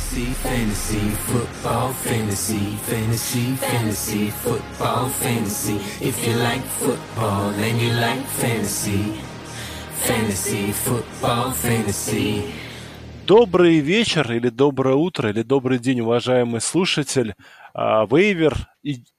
Fantasy, fantasy, football, fantasy, fantasy, fantasy, football, fantasy. If you like football and you like fantasy, fantasy, football, fantasy. Добрый вечер или доброе утро или добрый день, уважаемый слушатель. Waiver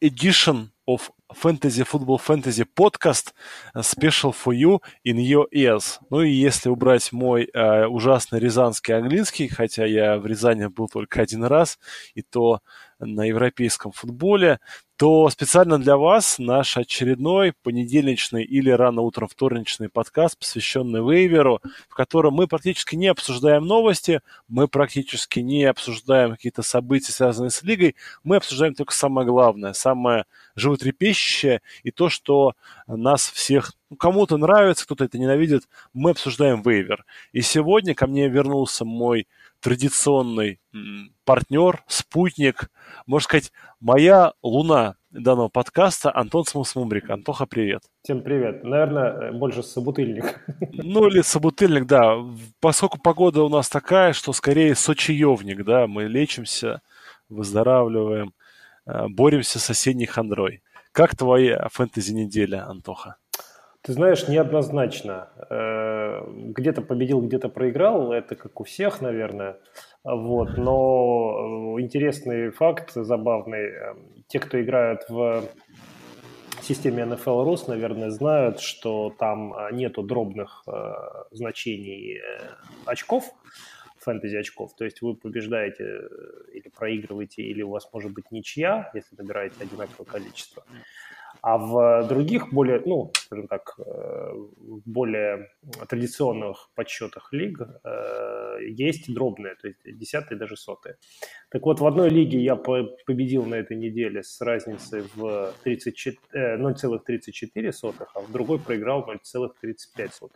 Edition of Fantasy Football Fantasy Podcast Special for you in your ears. Ну и если убрать мой э, ужасный рязанский английский, хотя я в Рязани был только один раз, и то на европейском футболе, то специально для вас наш очередной понедельничный или рано утром вторничный подкаст, посвященный вейверу, в котором мы практически не обсуждаем новости, мы практически не обсуждаем какие-то события, связанные с лигой, мы обсуждаем только самое главное, самое животрепещущее и то, что нас всех ну, кому-то нравится, кто-то это ненавидит, мы обсуждаем вейвер. И сегодня ко мне вернулся мой традиционный партнер, спутник, можно сказать, моя луна данного подкаста Антон Смусмумрик. Антоха, привет. Всем привет. Наверное, больше собутыльник. Ну, или собутыльник, да. Поскольку погода у нас такая, что скорее сочаевник, да, мы лечимся, выздоравливаем, э, боремся с осенней хандрой. Как твоя фэнтези-неделя, Антоха? Ты знаешь, неоднозначно. Э, где-то победил, где-то проиграл. Это как у всех, наверное. Вот. Но э, интересный факт, забавный. Э, те, кто играют в системе NFL Rus, наверное, знают, что там нету дробных значений очков, фэнтези очков. То есть вы побеждаете или проигрываете, или у вас может быть ничья, если набираете одинаковое количество. А в других более, ну, скажем так, э, более традиционных подсчетах лиг э, есть дробные, то есть десятые, даже сотые. Так вот, в одной лиге я победил на этой неделе с разницей в 0,34, 0,34, э, а в другой проиграл 0,35.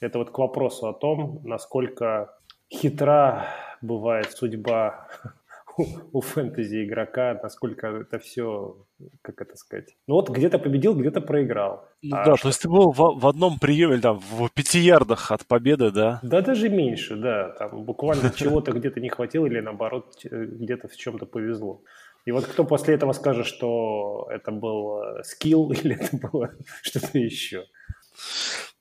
Это вот к вопросу о том, насколько хитра бывает судьба у, фэнтези игрока, насколько это все, как это сказать. Ну вот где-то победил, где-то проиграл. Ну, а да, что... то есть ты был в, в одном приеме, там, в пяти ярдах от победы, да? Да, даже меньше, да. Там буквально чего-то где-то не хватило или наоборот где-то в чем-то повезло. И вот кто после этого скажет, что это был э, скилл или это было что-то еще?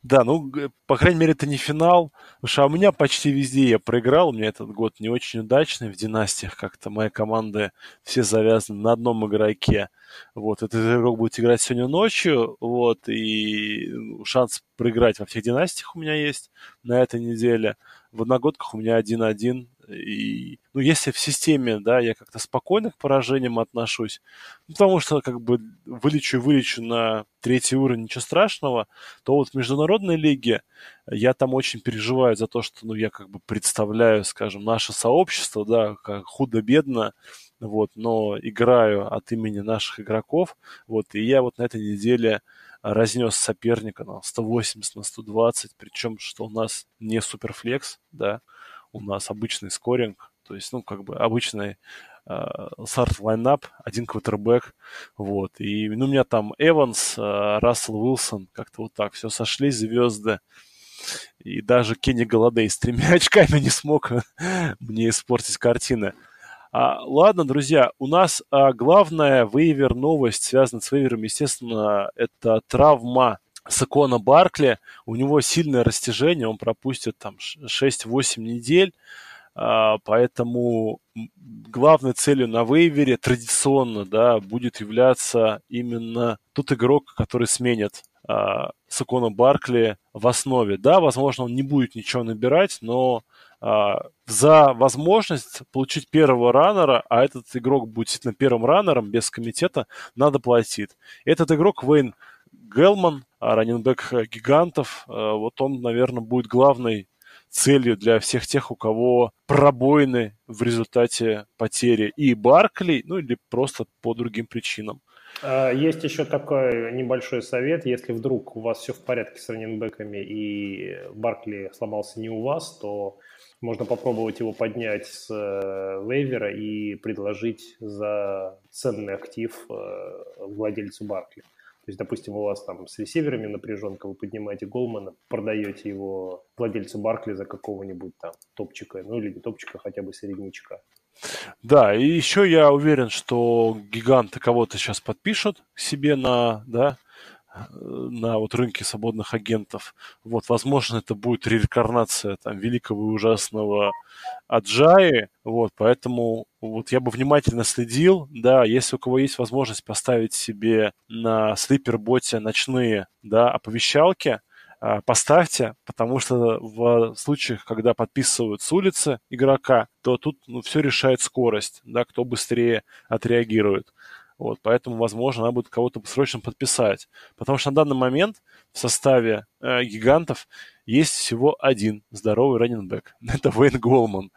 Да, ну, по крайней мере, это не финал. Потому что а у меня почти везде я проиграл. У меня этот год не очень удачный в династиях. Как-то мои команды все завязаны на одном игроке. Вот, этот игрок будет играть сегодня ночью. Вот, и ну, шанс проиграть во всех династиях у меня есть на этой неделе. В одногодках у меня 1-1. И, ну, если в системе, да, я как-то спокойно к поражениям отношусь, ну, потому что как бы вылечу и вылечу на третий уровень, ничего страшного, то вот в международной лиге я там очень переживаю за то, что, ну, я как бы представляю, скажем, наше сообщество, да, как худо-бедно, вот, но играю от имени наших игроков, вот, и я вот на этой неделе разнес соперника на 180 на 120, причем что у нас не суперфлекс, да, у нас обычный скоринг, то есть, ну, как бы обычный старт uh, лайнап, один квотербек, вот, и ну, у меня там Эванс, uh, Рассел Уилсон, как-то вот так, все сошлись звезды, и даже Кенни Голодей с тремя очками не смог мне испортить картины. А, ладно, друзья, у нас а, главная вейвер новость, связанная с вейвером, естественно, это травма Сакона Баркли. У него сильное растяжение, он пропустит там 6-8 недель. А, поэтому главной целью на вейвере традиционно да, будет являться именно тот игрок, который сменит а, Сакона Баркли в основе. Да, возможно, он не будет ничего набирать, но за возможность получить первого раннера, а этот игрок будет действительно первым раннером без комитета, надо платить. Этот игрок Вейн Гелман, а, раненбэк гигантов, а, вот он, наверное, будет главной целью для всех тех, у кого пробоины в результате потери и Баркли, ну или просто по другим причинам. Есть еще такой небольшой совет. Если вдруг у вас все в порядке с раненбеками и Баркли сломался не у вас, то можно попробовать его поднять с э, вейвера и предложить за ценный актив э, владельцу Баркли. То есть, допустим, у вас там с ресиверами напряженка, вы поднимаете Голмана, продаете его владельцу Баркли за какого-нибудь там топчика, ну или не топчика, хотя бы середнячка. Да, и еще я уверен, что гиганты кого-то сейчас подпишут себе на, да, на вот рынке свободных агентов. Вот, возможно, это будет реинкарнация там великого и ужасного Аджаи, вот, поэтому вот я бы внимательно следил, да, если у кого есть возможность поставить себе на слипер-боте ночные, да, оповещалки, а, поставьте, потому что в случаях, когда подписывают с улицы игрока, то тут ну, все решает скорость, да, кто быстрее отреагирует. Вот, поэтому, возможно, надо будет кого-то срочно подписать. Потому что на данный момент в составе э, гигантов есть всего один здоровый раненбэк. Это Вейн Голман.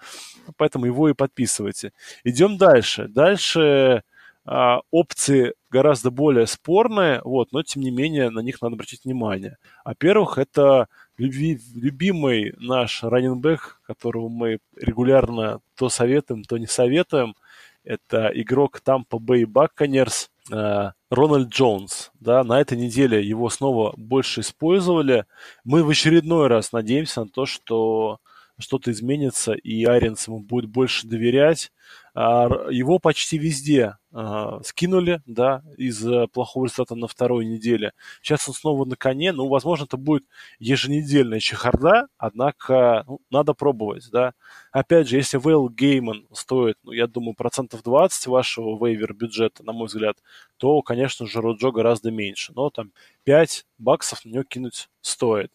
Поэтому его и подписывайте. Идем дальше. Дальше э, опции гораздо более спорные, вот, но тем не менее на них надо обратить внимание. Во-первых, это люби, любимый наш раненбэк, которого мы регулярно то советуем, то не советуем – это игрок Bay Buccaneers э, Рональд Джонс. Да, на этой неделе его снова больше использовали. Мы в очередной раз надеемся на то, что что-то изменится, и Аренс ему будет больше доверять. А, его почти везде а, скинули, да, из плохого результата на второй неделе. Сейчас он снова на коне. Ну, возможно, это будет еженедельная чехарда, однако ну, надо пробовать, да. Опять же, если Вейл Гейман стоит, ну, я думаю, процентов 20 вашего вейвер бюджета, на мой взгляд, то, конечно же, Роджо гораздо меньше. Но там 5 баксов на него кинуть стоит.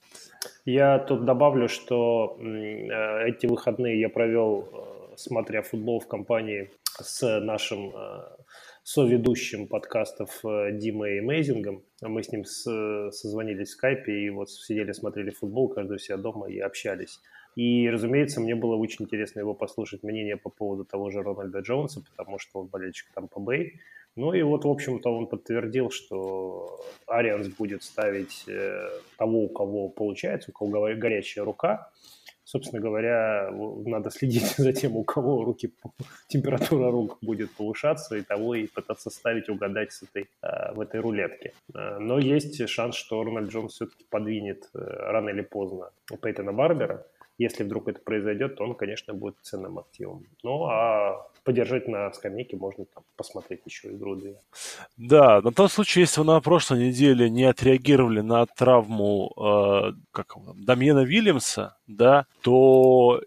Я тут добавлю, что э, эти выходные я провел э, смотря футбол в компании с нашим э, соведущим подкастов э, Димой Мейзингом. Мы с ним созвонились в скайпе и вот сидели, смотрели футбол, каждый у себя дома и общались. И, разумеется, мне было очень интересно его послушать мнение по поводу того же Рональда Джонса, потому что он болельщик там по Бэй. Ну и вот, в общем-то, он подтвердил, что Арианс будет ставить э, того, у кого получается, у кого горячая рука, собственно говоря, надо следить за тем, у кого руки, температура рук будет повышаться, и того и пытаться ставить, угадать с этой, э, в этой рулетке. Э, но есть шанс, что Рональд Джонс все-таки подвинет э, рано или поздно Пейтона Барбера. Если вдруг это произойдет, то он, конечно, будет ценным активом. Ну, а подержать на скамейке можно там посмотреть еще игру-две. Да, на тот случай, если вы на прошлой неделе не отреагировали на травму э, как Дамьена Вильямса, да, то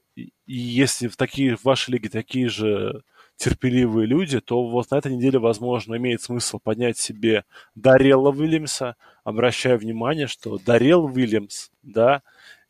если в, такие, в вашей лиге такие же терпеливые люди, то вот на этой неделе, возможно, имеет смысл поднять себе Дарела Уильямса, обращая внимание, что Дарел Уильямс, да,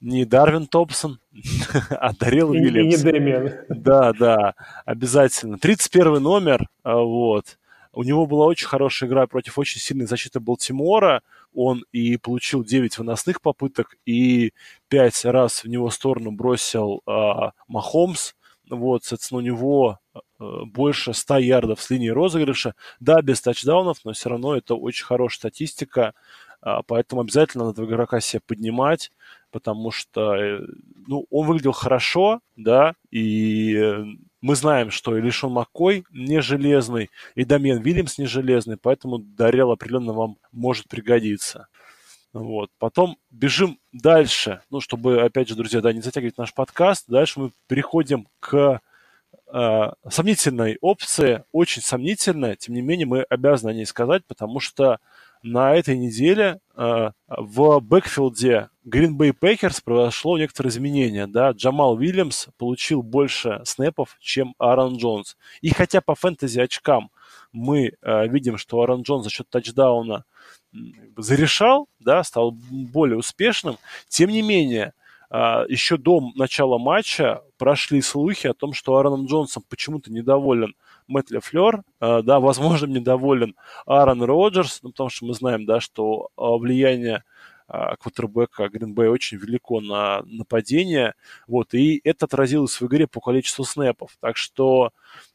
не Дарвин Томпсон, а Дарил Уильямс. И не Дэмиан. Да, да, обязательно. 31 номер, а, вот. У него была очень хорошая игра против очень сильной защиты Балтимора. Он и получил 9 выносных попыток, и 5 раз в него сторону бросил а, Махомс. Вот, соответственно, у него а, больше 100 ярдов с линии розыгрыша. Да, без тачдаунов, но все равно это очень хорошая статистика. Поэтому обязательно надо игрока себе поднимать потому что э, ну, он выглядел хорошо, да, и э, мы знаем, что и Лишон Маккой не железный, и Домен Вильямс не железный, поэтому Дарел определенно вам может пригодиться. Вот. Потом бежим дальше, ну, чтобы, опять же, друзья, да, не затягивать наш подкаст. Дальше мы переходим к э, сомнительной опции, очень сомнительной, тем не менее мы обязаны о ней сказать, потому что на этой неделе э, в бэкфилде Green Bay Packers произошло некоторые изменения. Да? Джамал Уильямс получил больше снэпов, чем Аарон Джонс. И хотя по фэнтези очкам мы э, видим, что Аарон Джонс за счет тачдауна зарешал, да, стал более успешным, тем не менее, э, еще до начала матча прошли слухи о том, что Аароном Джонсом почему-то недоволен Мэтт Лефлер, э, да, возможно, недоволен Аарон Роджерс, ну, потому что мы знаем, да, что э, влияние квотербека Гринбей очень велико на нападение, вот, и это отразилось в игре по количеству снэпов, так что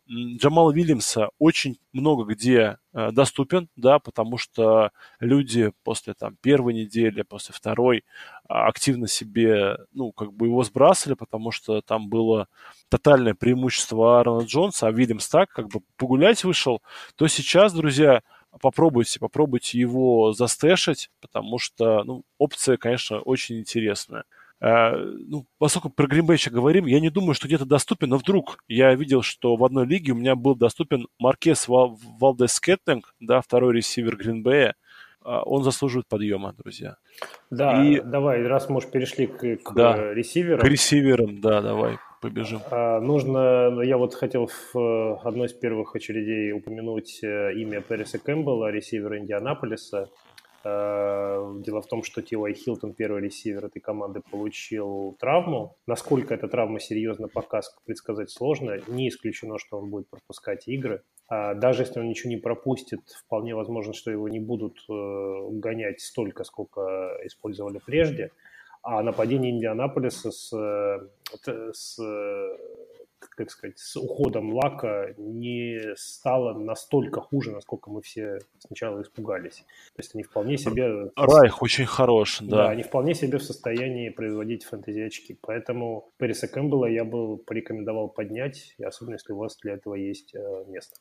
Джамал Вильямса очень много где э, доступен, да, потому что люди после там первой недели, после второй а, активно себе, ну, как бы его сбрасывали, потому что там было тотальное преимущество Аарона Джонса, а Вильямс так, как бы погулять вышел, то сейчас, друзья, попробуйте, попробуйте его застэшить, потому что, ну, опция, конечно, очень интересная. Э, ну, поскольку про Гринбей говорим, я не думаю, что где-то доступен, но вдруг я видел, что в одной лиге у меня был доступен Маркес Валдес Кеттинг, да, второй ресивер Гринбея, а, он заслуживает подъема, друзья. Да, и... давай, раз мы уж перешли к, к да, ресиверам. К ресиверам, да, давай побежим. А, нужно, ну, я вот хотел в э, одной из первых очередей упомянуть э, имя Переса Кэмпбелла, ресивера Индианаполиса. Э, дело в том, что Тилай Хилтон, первый ресивер этой команды, получил травму. Насколько эта травма серьезно, пока предсказать сложно. Не исключено, что он будет пропускать игры. А даже если он ничего не пропустит, вполне возможно, что его не будут э, гонять столько, сколько использовали прежде. А нападение Индианаполиса с, э, с как сказать, с уходом Лака не стало настолько хуже, насколько мы все сначала испугались. То есть они вполне себе... Райх очень хорош, да. Да, они вполне себе в состоянии производить фэнтези-очки. Поэтому Переса Кэмпбелла я бы порекомендовал поднять, особенно если у вас для этого есть э, место.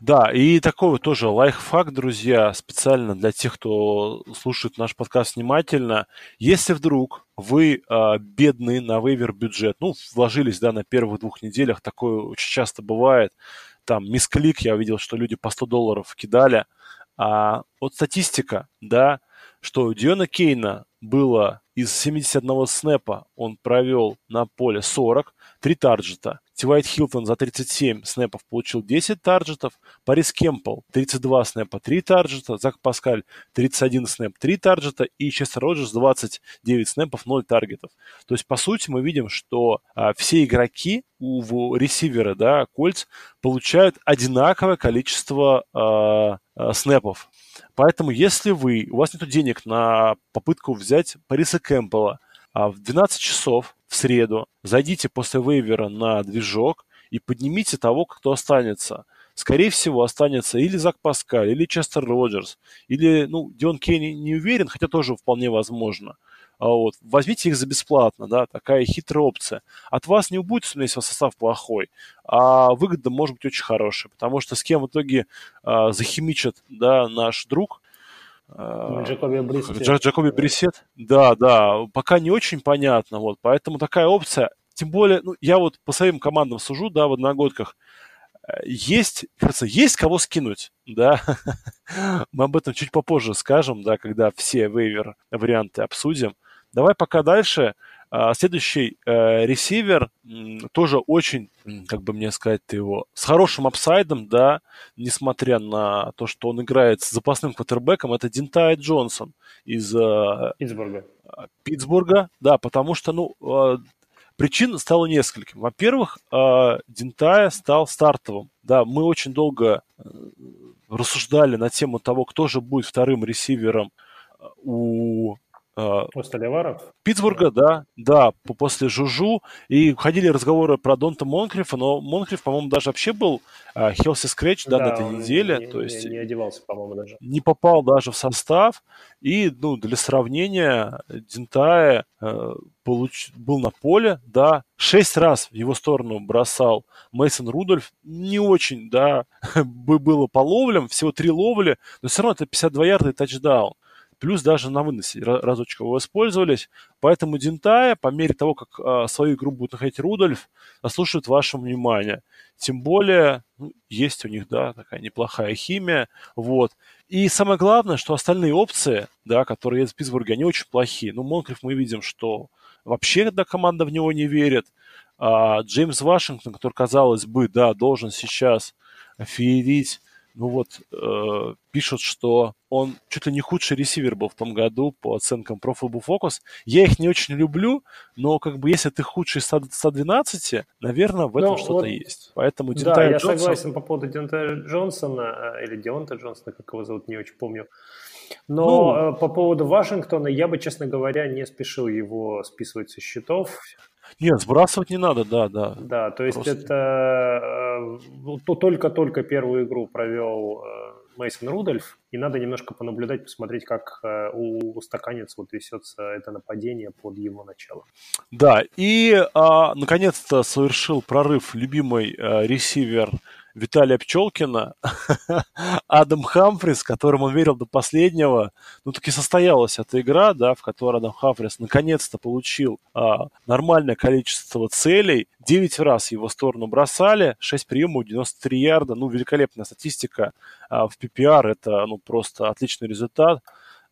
Да, и такой тоже лайфхак, друзья, специально для тех, кто слушает наш подкаст внимательно. Если вдруг вы э, бедный на вейвер бюджет, ну, вложились, да, на первых двух неделях, такое очень часто бывает, там, мисклик, я видел, что люди по 100 долларов кидали, а вот статистика, да, что Диона Кейна было из 71 снэпа он провел на поле 40, 3 тарджета. Тивайт Хилтон за 37 снэпов получил 10 тарджетов. Парис Кемпл 32 снэпа, 3 тарджета. Зак Паскаль 31 снэп, 3 тарджета. И Честер Роджерс 29 снэпов, 0 таргетов. То есть, по сути, мы видим, что а, все игроки у ресивера, да, Кольц, получают одинаковое количество а, а, снэпов. Поэтому, если вы, у вас нет денег на попытку взять Париса Кэмпбелла, а в 12 часов в среду зайдите после вейвера на движок и поднимите того, кто останется. Скорее всего, останется или Зак Паскаль, или Честер Роджерс, или, ну, Дион Кей не уверен, хотя тоже вполне возможно. А вот. Возьмите их за бесплатно, да, такая хитрая опция. От вас не убудет, если состав плохой, а выгода может быть очень хорошая, потому что с кем в итоге а, захимичит, да, наш друг, Джакоби Брисет. Джакоби Брисет, да, да, пока не очень понятно, вот, поэтому такая опция, тем более, ну, я вот по своим командам сужу, да, в одногодках, э, есть, кажется, есть кого скинуть, да, мы об этом чуть попозже скажем, да, когда все waiver варианты обсудим. Давай пока дальше. А, следующий э, ресивер тоже очень, как бы мне сказать его, с хорошим upside ом, да, несмотря на то, что он играет с запасным квотербеком, это Дионтай Джонсон из э, Питтсбурга. Питтсбурга, да, потому что, ну, э, причин стало нескольким. Во-первых, Динтая стал стартовым. Да, мы очень долго рассуждали на тему того, кто же будет вторым ресивером у а, после Леваров? Питтсбурга, да, да, после Жужу. И ходили разговоры про Донта Монкрифа, но Монкриф, по-моему, даже вообще был Хелси Скретч, да, да, на этой неделе. Не, то есть не, не одевался, по-моему, даже. Не попал даже в состав. И, ну, для сравнения, Дентая э, получ... был на поле, да, шесть раз в его сторону бросал Мейсон Рудольф. Не очень, да, было по ловлям, всего три ловли, но все равно это 52 ярда и тачдаун плюс даже на выносе разочек его использовались. Поэтому Дентая, по мере того, как э, свою игру будет находить Рудольф, заслушает ваше внимание. Тем более, ну, есть у них, да, такая неплохая химия, вот. И самое главное, что остальные опции, да, которые есть в Питтсбурге, они очень плохие. Ну, Монкриф мы видим, что вообще, да, команда в него не верит. А Джеймс Вашингтон, который, казалось бы, да, должен сейчас феерить ну вот, э, пишут, что он чуть ли не худший ресивер был в том году по оценкам Pro Football Focus. Я их не очень люблю, но как бы если ты худший 100, 112, наверное, в этом ну, что-то вот, есть. Поэтому Дентай Да, я Джонсон... согласен по поводу Дентая Джонсона, э, или Дионта Джонсона, как его зовут, не очень помню. Но ну, э, по поводу Вашингтона я бы, честно говоря, не спешил его списывать со счетов. Нет, сбрасывать не надо, да, да. Да, то есть Просто... это э, только-только первую игру провел э, Мейсон Рудольф, и надо немножко понаблюдать, посмотреть, как э, у стаканец вот несется это нападение под его начало. Да, и а, наконец-то совершил прорыв любимый а, ресивер Виталия Пчелкина, Адам Хамфрис, которым он верил до последнего. Ну, таки состоялась эта игра, да, в которой Адам Хамфрис наконец-то получил а, нормальное количество целей. Девять раз его сторону бросали, 6 приемов, 93 ярда. Ну, великолепная статистика а, в PPR. Это, ну, просто отличный результат.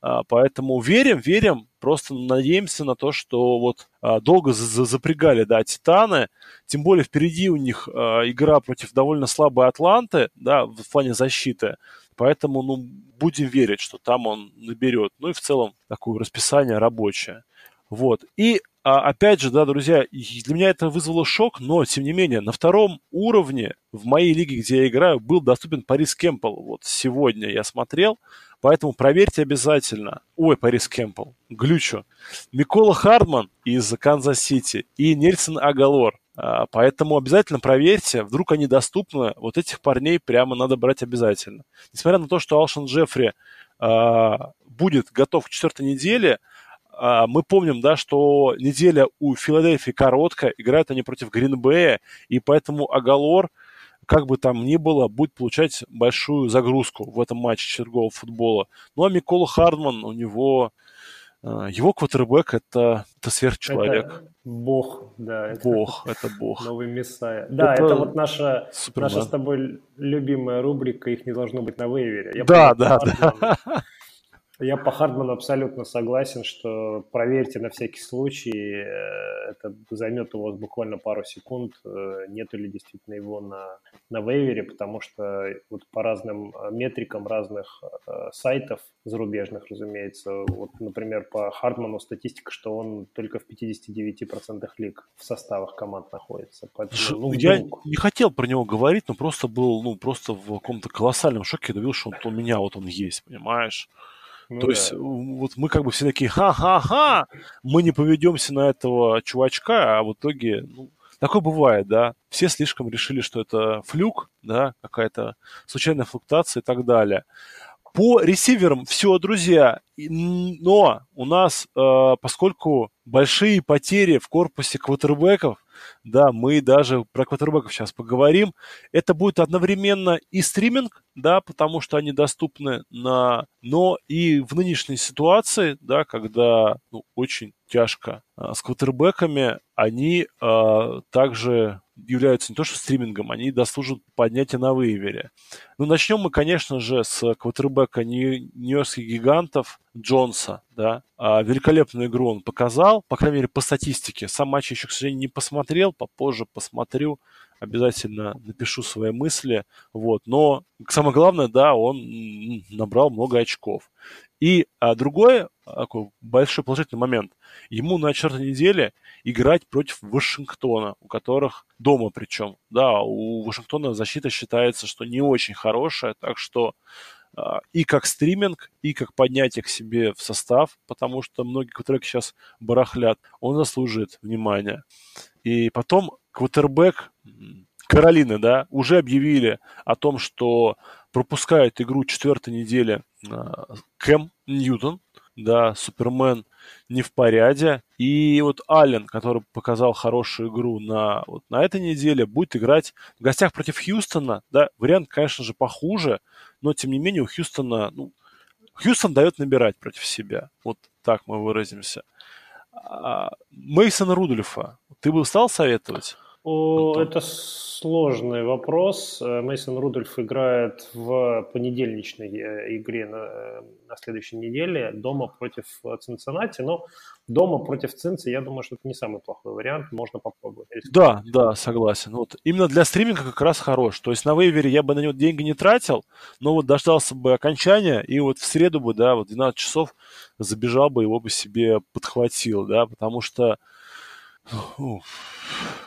А, поэтому верим, верим, просто надеемся на то, что вот а, долго запрягали, да, Титаны, тем более впереди у них а, игра против довольно слабой Атланты, да, в плане защиты, поэтому, ну, будем верить, что там он наберет, ну и в целом такое расписание рабочее. Вот. И опять же, да, друзья, для меня это вызвало шок, но, тем не менее, на втором уровне в моей лиге, где я играю, был доступен Парис Кемпл. Вот сегодня я смотрел, Поэтому проверьте обязательно. Ой, Парис Кэмпбелл, глючу. Миколь Хардман из Канзас-Сити и Нельсон Агалор. А, поэтому обязательно проверьте, вдруг они доступны. Вот этих парней прямо надо брать обязательно. Несмотря на то, что Алшон Джеффри а, будет готов к четвертой неделе, а, мы помним, да, что неделя у Филадельфии короткая, играют они против Гринбея, и поэтому Агалор – как бы там ни было, будет получать большую загрузку в этом матче четвергового футбола. Ну, а Микола Хардман, у него... Э, его квотербек это, это сверхчеловек. Это бог, да. Это бог, это бог. Новый мессая. Да, это, это вот наша, наша с тобой любимая рубрика «Их не должно быть на вейвере». Я да, да, да. Я по Хардману абсолютно согласен, что проверьте на всякий случай, э, это займет у вас буквально пару секунд, э, нет ли действительно его на, на вейвере, потому что вот по разным э, метрикам разных сайтов, зарубежных, разумеется, вот, например, по Хардману статистика, что он только в 59% лиг в составах команд находится. Поэтому, ну, Я не хотел про него говорить, но просто был ну, просто в каком-то колоссальном шоке, видел, что он, у меня вот он есть, понимаешь? Ну, То да. есть вот мы как бы все такие, ха-ха-ха, мы не поведемся на этого чувачка, а в итоге, ну, такое бывает, да. Все слишком решили, что это флюк, да, какая-то случайная флуктуация и так далее. По ресиверам все, друзья, но у нас, э, поскольку большие потери в корпусе квотербеков, да, мы даже про квотербеков сейчас поговорим. Это будет одновременно и стриминг, да, потому что они доступны на... Но и в нынешней ситуации, да, когда ну, очень тяжко а, с квотербеками, они а, также являются не то что стримингом, они дослужат поднятия на вейвере. Ну, начнем мы, конечно же, с квотербека нью-йоркских гигантов Джонса, да. А, великолепную игру он показал, по крайней мере, по статистике. Сам матч еще, к сожалению, не посмотрел, попозже посмотрю, обязательно напишу свои мысли, вот. Но самое главное, да, он набрал много очков. И а, другой такой большой положительный момент. Ему на четвертой неделе играть против Вашингтона, у которых дома причем. Да, у Вашингтона защита считается, что не очень хорошая, так что а, и как стриминг, и как поднятие к себе в состав, потому что многие квотербеки сейчас барахлят, он заслуживает внимания. И потом квотербек Каролины, да, уже объявили о том, что пропускает игру четвертой недели а, Кэм Ньютон, да, Супермен не в порядке. И вот Аллен, который показал хорошую игру на, вот, на этой неделе, будет играть в гостях против Хьюстона. Да, вариант, конечно же, похуже, но тем не менее у Хьюстона, ну, Хьюстон дает набирать против себя. Вот так мы выразимся. А, Мейсона Рудольфа ты бы стал советовать? О, это сложный вопрос. Э, Мейсон Рудольф играет в понедельничной э, игре на, э, на следующей неделе дома против Цинциннати. Но дома против Цинци, я думаю, что это не самый плохой вариант. Можно попробовать. Да, да, согласен. Вот именно для стриминга как раз хорош. То есть на вейвере я бы на него деньги не тратил, но вот дождался бы окончания, и вот в среду бы, да, вот 12 часов забежал бы, его бы себе подхватил, да, потому что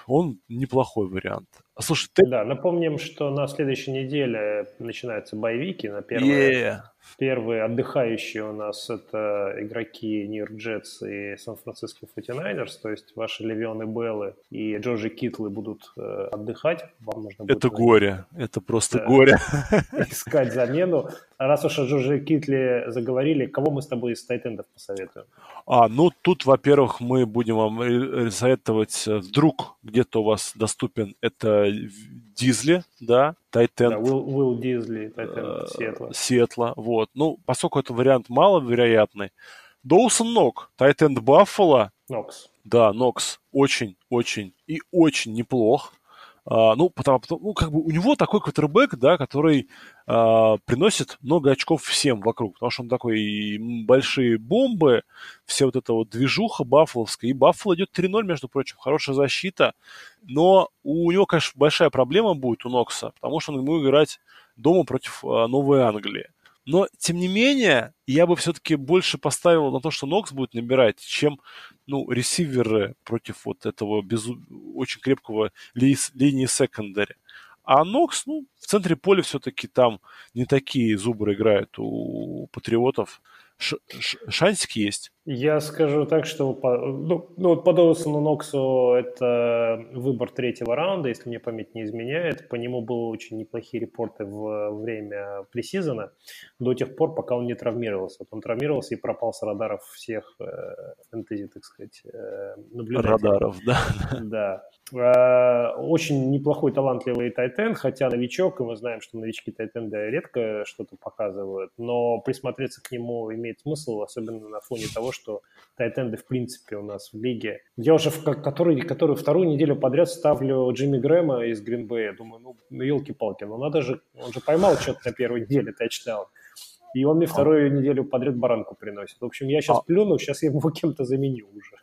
он неплохой вариант. А слушай, ты... Да, напомним, что на следующей неделе начинаются боевики на первое... Yeah. Первые отдыхающие у нас это игроки Нью-Йорк Джетс и Сан-Франциско 49 то есть ваши Левионы Беллы и Джорджи Китлы будут э, отдыхать. Вам нужно будет это горе, это просто да. горе. Искать замену. Раз уж о Джорджи Китле заговорили, кого мы с тобой из тайтендов посоветуем? А, ну тут, во-первых, мы будем вам советовать, э, вдруг где-то у вас доступен, это Дизли, да, Тайтенд. Да, Уилл, Дизли, Тайтенд Сиэтла. Сиэтла, вот. Ну, поскольку это вариант маловероятный, Доусон Нок, Тайтенд Баффало. Нокс. Да, Нокс. Очень, очень и очень неплох. А, ну, потому, потому, ну, как бы у него такой квотербек, да, который а, приносит много очков всем вокруг, потому что он такой и большие бомбы, все вот эта вот движуха баффаловская, и Баффало идет 3-0, между прочим, хорошая защита, но у него, конечно, большая проблема будет у Нокса, потому что он ему играть дома против а, Новой Англии. Но, тем не менее, я бы все-таки больше поставил на то, что Нокс будет набирать, чем ну, ресиверы против вот этого безу... очень крепкого ли... линии секондари. А Нокс, ну, в центре поля все-таки там не такие зубры играют у патриотов. Ш... Ш... Шансик есть. Я скажу так, что ну, ну, вот по Доусону Ноксу это выбор третьего раунда, если мне память не изменяет. По нему были очень неплохие репорты в время пресизона, до тех пор, пока он не травмировался. Вот он травмировался и пропал с радаров всех э, фэнтези, так сказать, э, наблюдателей. Радаров, да. Да. Э, очень неплохой, талантливый тайтен, хотя новичок, и мы знаем, что новички тайтенда редко что-то показывают, но присмотреться к нему имеет смысл, особенно на фоне того, что тайтенды в принципе у нас в лиге. Я уже в который, которую вторую неделю подряд ставлю Джимми Грэма из Гринбея. Думаю, ну, ну елки-палки, ну надо же, он же поймал что-то на первой неделе тачдаун. И он мне а. вторую неделю подряд баранку приносит. В общем, я сейчас а... плюну, сейчас я его кем-то заменю уже.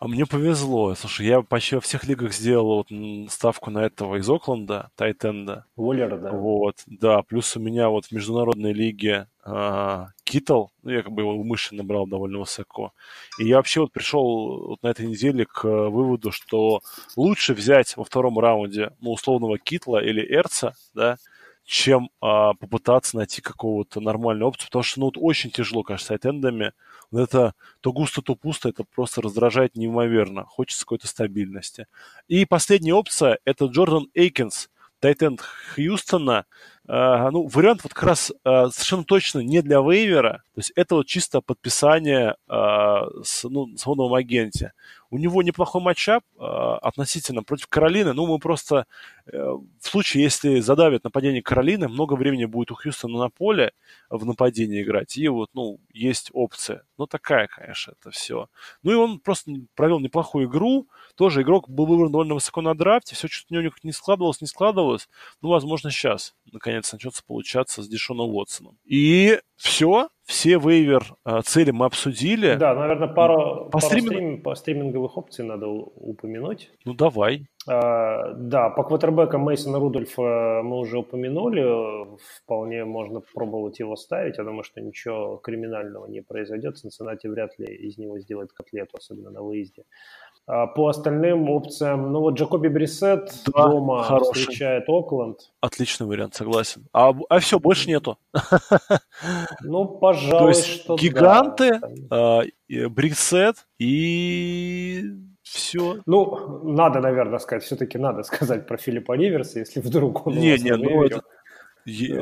А мне повезло. Слушай, я почти во всех лигах сделал вот ставку на этого из Окленда, Тайтенда. Уоллера, да. Вот, да. Плюс у меня вот в международной лиге а, Китл, ну, я как бы его умышленно набрал довольно высоко. И я вообще вот пришел вот на этой неделе к выводу, что лучше взять во втором раунде, ну, условного Китла или Эрца, да, чем а, попытаться найти какого-то нормальную опцию, потому что, ну, вот очень тяжело, кажется, с эндами это то густо, то пусто, это просто раздражает неимоверно. Хочется какой-то стабильности. И последняя опция – это Джордан Эйкинс, Тайтенд Хьюстона. Uh, ну, вариант вот как раз uh, совершенно точно не для вейвера. То есть это вот чисто подписание uh, с, ну, свободном агенте. У него неплохой матчап относительно против Каролины. Ну, мы просто э, в случае, если задавят нападение Каролины, много времени будет у Хьюстона на поле в нападении играть. И вот, ну, есть опция. Ну, такая, конечно, это все. Ну, и он просто провел неплохую игру. Тоже игрок был выбран довольно высоко на драфте. Все что-то у него не складывалось, не складывалось. Ну, возможно, сейчас наконец начнется получаться с Дешоном Уотсоном. И все, все вейвер а, цели мы обсудили. Да, наверное, пару, по, пару стриминг... стрим, по стриминговых опций надо упомянуть. Ну, давай. А, да, по квотербекам Мейсона Рудольфа мы уже упомянули. Вполне можно пробовать его ставить. Я думаю, что ничего криминального не произойдет. Цинциннати вряд ли из него сделает котлету, особенно на выезде. А по остальным опциям, ну вот Джакоби Брисет да, дома хороший. встречает Окленд. Отличный вариант, согласен. А, а все, больше нету. Ну, пожалуй, То есть что гиганты, да. Брисет и все. Ну, надо, наверное, сказать, все-таки надо сказать про Филиппа Риверса, если вдруг он не, не, ну, это,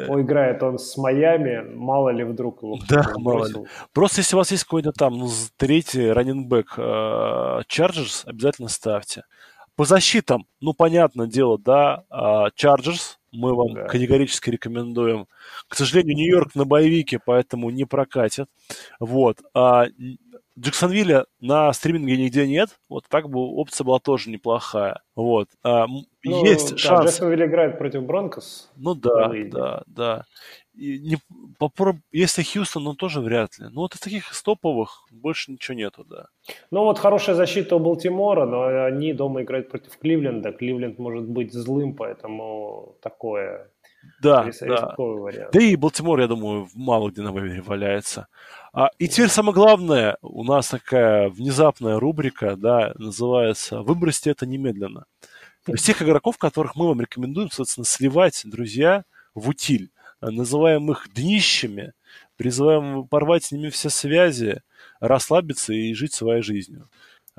он играет он с Майами, мало ли вдруг его Да, мало ли. Просто если у вас есть какой-то там ну, третий running back Чарджерс, э, обязательно ставьте. По защитам, ну, понятное дело, да, Чарджерс, мы вам да. категорически рекомендуем. К сожалению, Нью-Йорк на боевике, поэтому не прокатит. Вот. А Джексонвилля на стриминге нигде нет. Вот так бы опция была тоже неплохая. Вот. А, ну, есть да, шанс. Джексонвилл играет против Бронкос. Ну да, да, да. И не, попроб... Если Хьюстон, ну тоже вряд ли. Ну вот из таких стоповых больше ничего нету, да. Ну вот хорошая защита у Балтимора, но они дома играют против Кливленда. Кливленд может быть злым, поэтому такое да, Рис, да. Вариант. Да и Балтимор, я думаю, мало где на вейвере валяется. А, и теперь самое главное, у нас такая внезапная рубрика, да, называется «Выбросьте это немедленно». Есть тех игроков, которых мы вам рекомендуем, соответственно, сливать, друзья, в утиль. Называем их днищами. Призываем порвать с ними все связи, расслабиться и жить своей жизнью.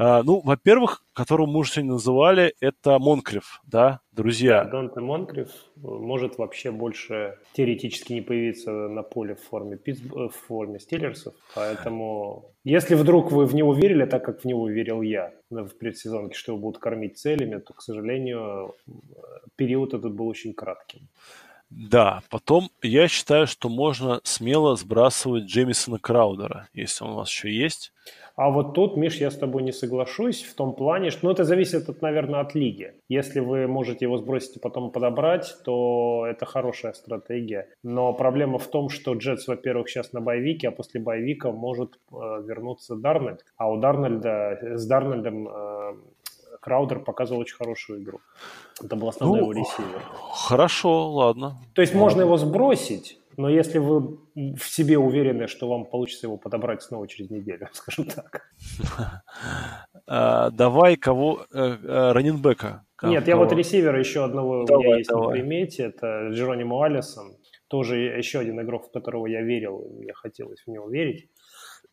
А, ну, во-первых, которого мы уже сегодня называли, это Монкрев, да, друзья. Донте Монкрев может вообще больше теоретически не появиться на поле в форме, в форме стиллерсов, поэтому если вдруг вы в него верили, так как в него верил я в предсезонке, что его будут кормить целями, то, к сожалению, период этот был очень кратким. Да, потом я считаю, что можно смело сбрасывать Джеймисона Краудера, если он у вас еще есть. А вот тут, Миш, я с тобой не соглашусь в том плане, что ну, это зависит, от, наверное, от лиги. Если вы можете его сбросить и потом подобрать, то это хорошая стратегия. Но проблема в том, что Джетс, во-первых, сейчас на боевике, а после боевика может э, вернуться Дарнольд. А у Дарнольда, с Дарнольдом э, Краудер показывал очень хорошую игру. Это был основной ну, его ресивер. Хорошо, ладно. То есть ладно. можно его сбросить, но если вы в себе уверены, что вам получится его подобрать снова через неделю, скажем так. А, давай кого? Э, э, раненбека. Нет, я вот ресивера еще одного у меня есть на примете. Это Джеронимо Алисон. Тоже еще один игрок, в которого я верил, мне хотелось в него верить,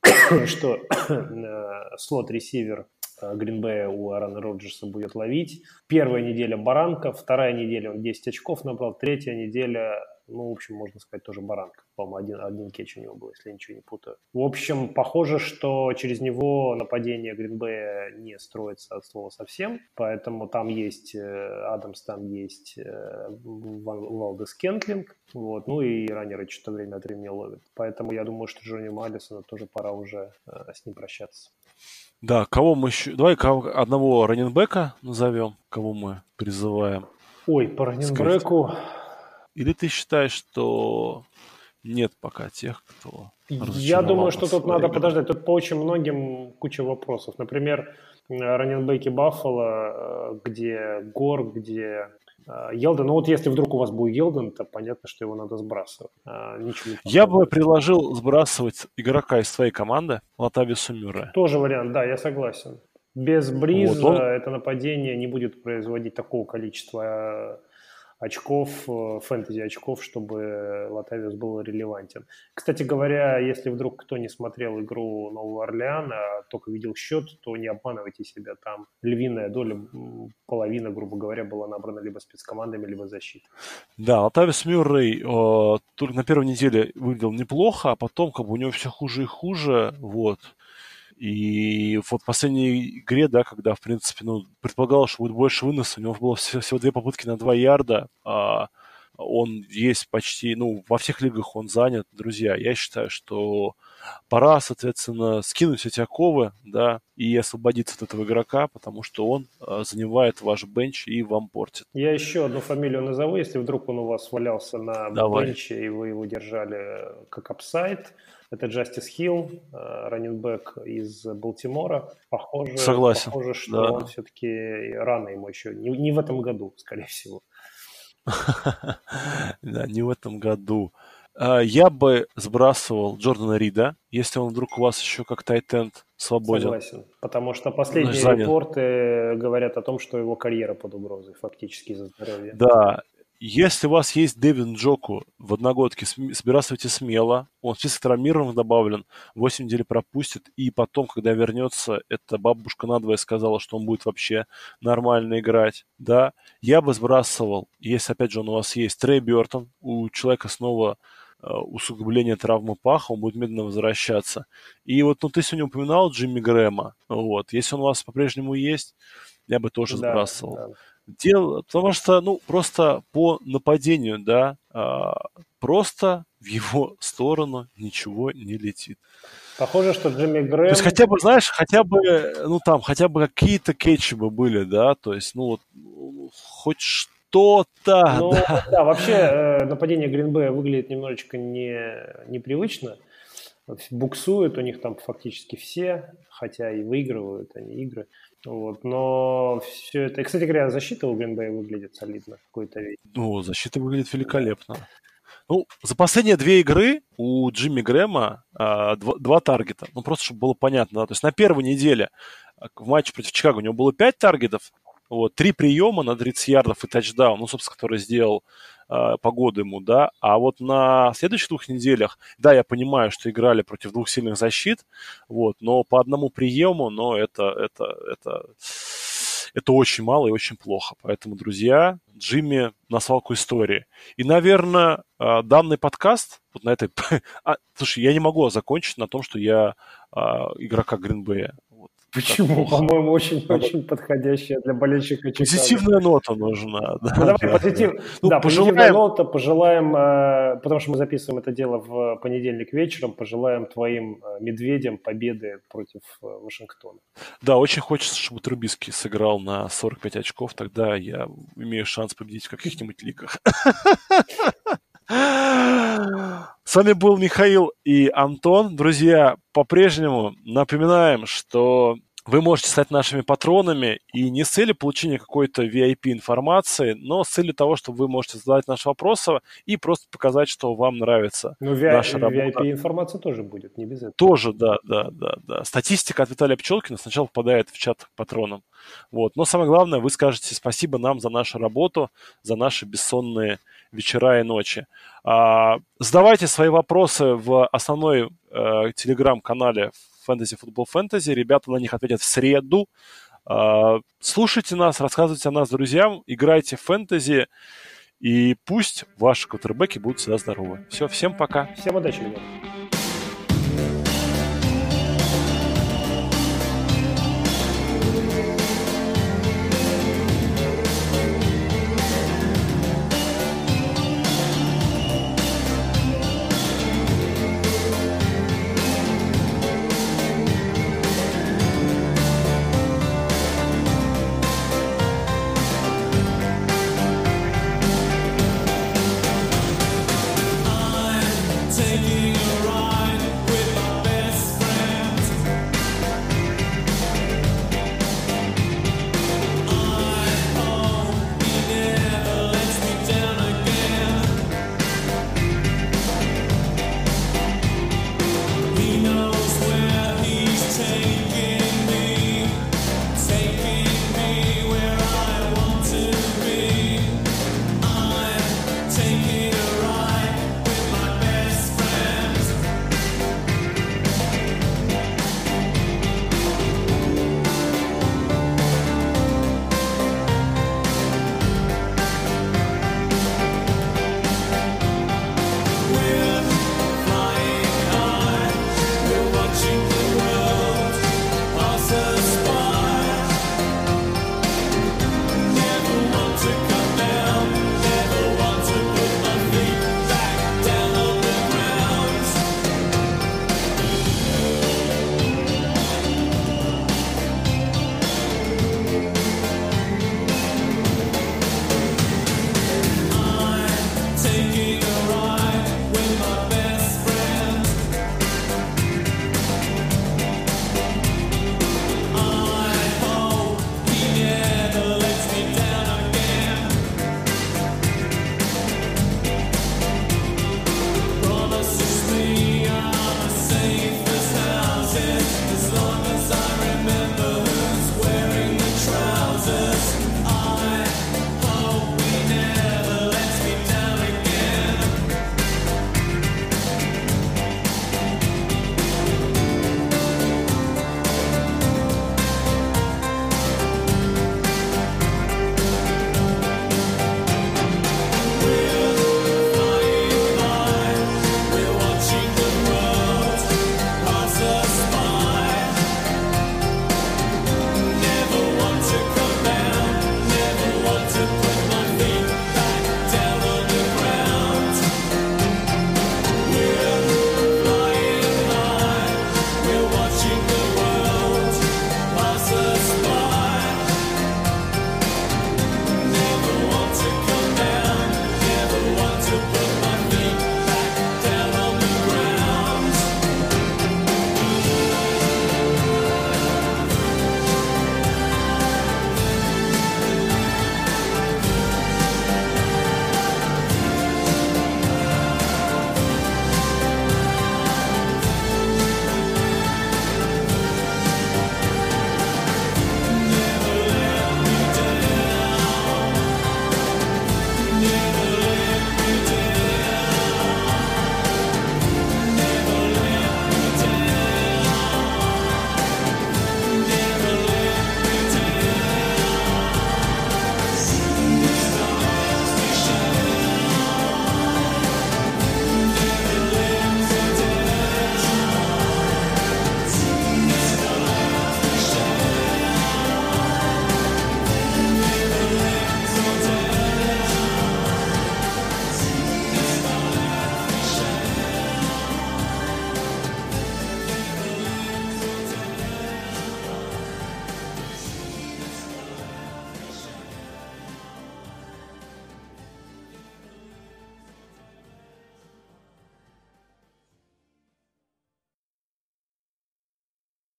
что э, слот-ресивер Гринбея у Аарона Роджерса будет ловить. Первая неделя баранка, вторая неделя он 10 очков набрал, третья неделя ну, в общем, можно сказать, тоже баранка. По-моему, один, один кетч у него был, если я ничего не путаю. В общем, похоже, что через него нападение Гринбея не строится от слова совсем. Поэтому там есть э, Адамс, там есть э, Валдес Кентлинг. Вот. Ну и раннеры что-то время от времени ловят. Поэтому я думаю, что Джонни Маллисона тоже пора уже э, с ним прощаться. Да, кого мы еще... Давай кого... одного раненбека назовем, кого мы призываем. Ой, по раненбеку... Или ты считаешь, что нет пока тех, кто... Я думаю, что тут надо подождать. Тут по очень многим куча вопросов. Например, раненбеки Баффало, э, где Гор, где э, Елден. Ну вот если вдруг у вас будет Елден, то понятно, что его надо сбрасывать. А, ничего я бы предложил сбрасывать игрока из своей команды, Латавису Мюрре. Тоже вариант, да, я согласен. Без Бриза вот он... это нападение не будет производить такого количества очков, э, фэнтези очков, чтобы Латавиус был релевантен. Кстати говоря, если вдруг кто не смотрел игру Нового Орлеана, а только видел счет, то не обманывайте себя. Там львиная доля, половина, грубо говоря, была набрана либо спецкомандами, либо защитой. Да, Латавис Мюррей э, только на первой неделе выглядел неплохо, а потом как бы у него все хуже и хуже. Вот. И вот в последней игре, да, когда, в принципе, ну, предполагалось, что будет больше выноса, у него было всего, всего две попытки на два ярда, а он есть почти, ну, во всех лигах он занят. Друзья, я считаю, что пора, соответственно, скинуть эти оковы, да, и освободиться от этого игрока, потому что он э, занимает ваш бенч и вам портит. Я еще одну фамилию назову, если вдруг он у вас валялся на Давай. бенче, и вы его держали как апсайд. Это Джастис Хилл, э, раненбэк из Балтимора. Похоже, Согласен. похоже что да. он все-таки рано ему еще, не, не в этом году, скорее всего. Да, не в этом году. А, я бы сбрасывал Джордана Рида, если он вдруг у вас еще как тайтенд свободен. Согласен, потому что последние Занят. репорты говорят о том, что его карьера под угрозой фактически из-за здоровья. Да, если у вас есть Дэвин Джоку в одногодке, сбрасывайте смело. Он в список травмированных добавлен, 8 недель пропустит, и потом, когда вернется, эта бабушка надвое сказала, что он будет вообще нормально играть. Да, я бы сбрасывал, если, опять же, он у вас есть, Трей Бертон, у человека снова э, усугубление травмы паха, он будет медленно возвращаться. И вот, ну, ты сегодня упоминал Джимми Грэма, вот, если он у вас по-прежнему есть, я бы тоже да, сбрасывал. Да. Дело, потому что, ну, просто по нападению, да, а, просто в его сторону ничего не летит. Похоже, что Джимми Грэм... То есть хотя бы, знаешь, хотя бы, ну там, хотя бы какие-то кетчи бы были, да, то есть, ну вот, хоть что-то, ну, да. да. вообще э, нападение Гринбея выглядит немножечко не, непривычно. Буксуют у них там фактически все, хотя и выигрывают они игры. Вот, но все это... И, кстати говоря, защита у Гринбея выглядит солидно какой-то вещь. Ну, защита выглядит великолепно. Ну, за последние две игры у Джимми Грэма а, два, два таргета. Ну, просто чтобы было понятно. Да? То есть на первой неделе а, в матче против Чикаго у него было пять таргетов, Вот, три приема на 30 ярдов и тачдаун, ну, собственно, который сделал э, погоду ему, да. А вот на следующих двух неделях, да, я понимаю, что играли против двух сильных защит, вот, но по одному приему, но это, это, это, это очень мало и очень плохо. Поэтому, друзья, Джимми на свалку истории. И, наверное, э, данный подкаст вот на этой... а, слушай, я не могу закончить на том, что я а, игрока Гринбея. Почему? По-моему, очень-очень подходящая для болельщика Чикаго. Позитивная нота нужна. Да, ну, давай, да, позитив... Ну, да, пожелаем... позитивная нота. Пожелаем, э, потому что мы записываем это дело в понедельник вечером, пожелаем твоим э, медведям победы против э, Вашингтона. Да, очень хочется, чтобы Трубиский сыграл на 45 очков, тогда я имею шанс победить в каких-нибудь лигах. С вами был Михаил и Антон. Друзья, по-прежнему напоминаем, что вы можете стать нашими патронами и не с целью получения какой-то VIP-информации, но с целью того, чтобы вы можете задавать наши вопросы и просто показать, что вам нравится ну, ви- наша работа. VIP-информация тоже будет, не без этого. Тоже, да, да, да, да. Статистика от Виталия Пчелкина сначала попадает в чат к патронам. Вот. Но самое главное, вы скажете спасибо нам за нашу работу, за наши бессонные вечера и ночи. А, задавайте свои вопросы в основной э, телеграм-канале Fantasy Football Fantasy. Ребята на них ответят в среду. А, слушайте нас, рассказывайте о нас друзьям, играйте в фэнтези, и пусть ваши квотербеки будут всегда здоровы. Все, всем пока. Всем удачи, ребята.